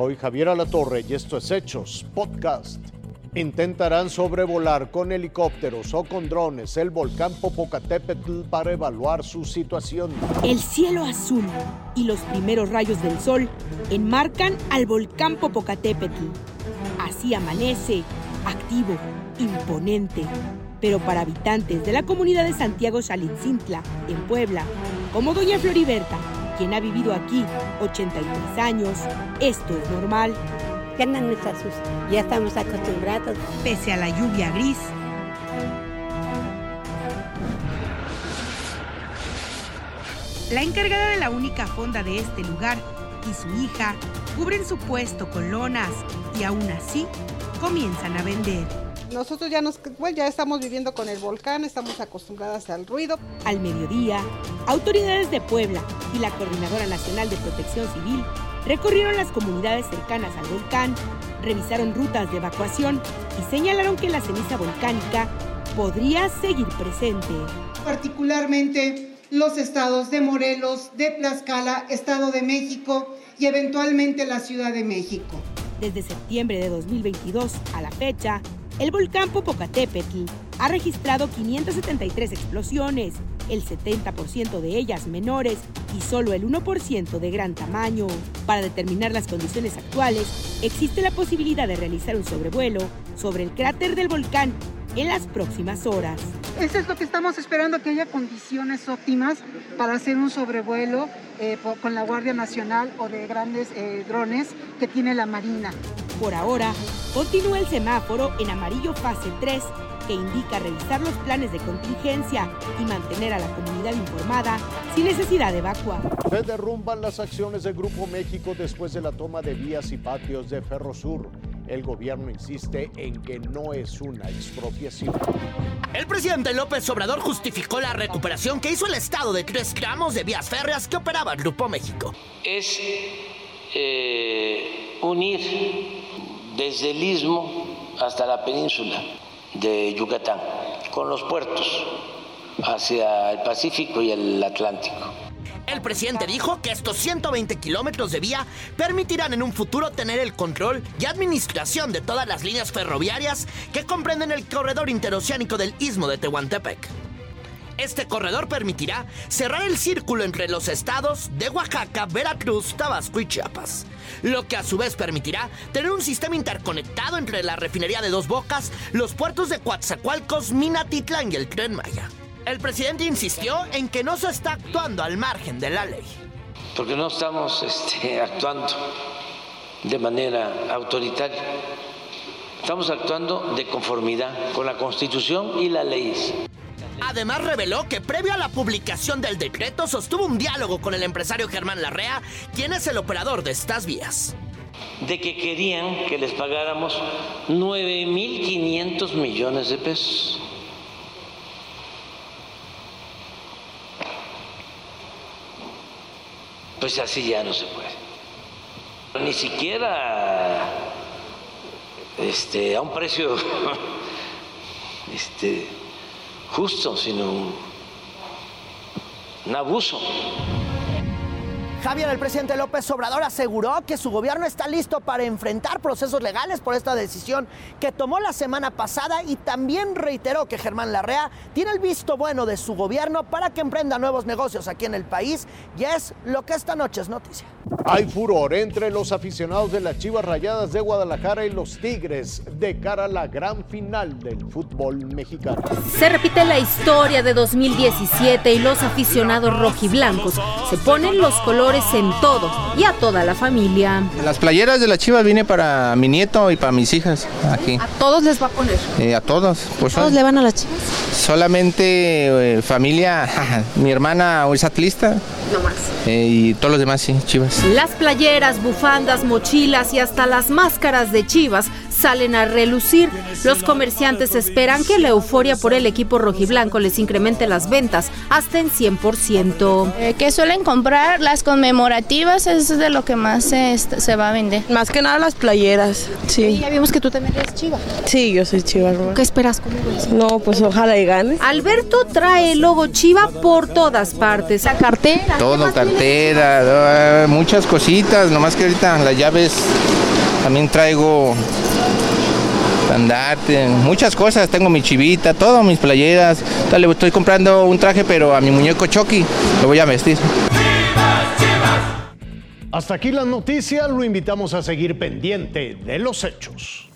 Soy Javier Alatorre y esto es Hechos Podcast. Intentarán sobrevolar con helicópteros o con drones el volcán Popocatépetl para evaluar su situación. El cielo azul y los primeros rayos del sol enmarcan al volcán Popocatépetl. Así amanece, activo, imponente. Pero para habitantes de la comunidad de Santiago Xalitzintla, en Puebla, como doña Floriberta, quien ha vivido aquí 83 años, esto es normal. Ya no nos asusta, ya estamos acostumbrados. Pese a la lluvia gris, La encargada de la única fonda de este lugar y su hija cubren su puesto con lonas y aún así comienzan a vender. Nosotros ya, nos, bueno, ya estamos viviendo con el volcán, estamos acostumbradas al ruido. Al mediodía, autoridades de Puebla y la Coordinadora Nacional de Protección Civil recorrieron las comunidades cercanas al volcán, revisaron rutas de evacuación y señalaron que la ceniza volcánica podría seguir presente. Particularmente los estados de Morelos, de Tlaxcala, Estado de México y eventualmente la Ciudad de México. Desde septiembre de 2022 a la fecha, el volcán Popocatépetl ha registrado 573 explosiones, el 70% de ellas menores y solo el 1% de gran tamaño. Para determinar las condiciones actuales, existe la posibilidad de realizar un sobrevuelo sobre el cráter del volcán en las próximas horas. Eso es lo que estamos esperando, que haya condiciones óptimas para hacer un sobrevuelo eh, con la Guardia Nacional o de grandes eh, drones que tiene la Marina. Por ahora, continúa el semáforo en amarillo fase 3, que indica revisar los planes de contingencia y mantener a la comunidad informada sin necesidad de evacuar. Se derrumban las acciones de Grupo México después de la toma de vías y patios de Ferrosur. El gobierno insiste en que no es una expropiación. El presidente López Obrador justificó la recuperación que hizo el Estado de tres tramos de vías férreas que operaba el Grupo México. es eh, unir desde el istmo hasta la península de Yucatán con los puertos hacia el Pacífico y el Atlántico. El presidente dijo que estos 120 kilómetros de vía permitirán en un futuro tener el control y administración de todas las líneas ferroviarias que comprenden el corredor interoceánico del istmo de Tehuantepec. Este corredor permitirá cerrar el círculo entre los estados de Oaxaca, Veracruz, Tabasco y Chiapas, lo que a su vez permitirá tener un sistema interconectado entre la refinería de Dos Bocas, los puertos de Coatzacoalcos, Minatitlán y el Tren Maya. El presidente insistió en que no se está actuando al margen de la ley. Porque no estamos este, actuando de manera autoritaria. Estamos actuando de conformidad con la Constitución y las leyes. Además reveló que previo a la publicación del decreto sostuvo un diálogo con el empresario Germán Larrea, quien es el operador de estas vías. De que querían que les pagáramos 9.500 millones de pesos. Pues así ya no se puede. Ni siquiera este, a un precio este, justo, sino un, abuso. Javier, el presidente López Obrador aseguró que su gobierno está listo para enfrentar procesos legales por esta decisión que tomó la semana pasada y también reiteró que Germán Larrea tiene el visto bueno de su gobierno para que emprenda nuevos negocios aquí en el país y es lo que esta noche es noticia. Hay furor entre los aficionados de las Chivas Rayadas de Guadalajara y los Tigres de cara a la gran final del fútbol mexicano. Se repite la historia de 2017 y los aficionados rojiblancos se ponen los colores en todo y a toda la familia. Las playeras de la Chivas vine para mi nieto y para mis hijas aquí. ¿A todos les va a poner? Eh, a todos. Pues ¿Todos son- le van a las chivas? solamente eh, familia, mi hermana es atlista No más. eh, y todos los demás sí, Chivas. Las playeras, bufandas, mochilas y hasta las máscaras de chivas salen a relucir. Los comerciantes esperan que la euforia por el equipo rojiblanco les incremente las ventas hasta en 100%. Eh, que suelen comprar las conmemorativas, eso es de lo que más se, se va a vender. Más que nada las playeras, sí. ya vimos que tú también eres chiva. Sí, yo soy chiva. ¿Qué esperas? ¿Cómo No, pues ojalá y gane. Alberto trae el logo chiva por todas partes. La cartera. Todo, cartera, muchas cositas, nomás que ahorita las llaves también traigo andarte, muchas cosas, tengo mi chivita, todas mis playeras, estoy comprando un traje pero a mi muñeco Chucky lo voy a vestir. Hasta aquí las noticias, lo invitamos a seguir pendiente de los hechos.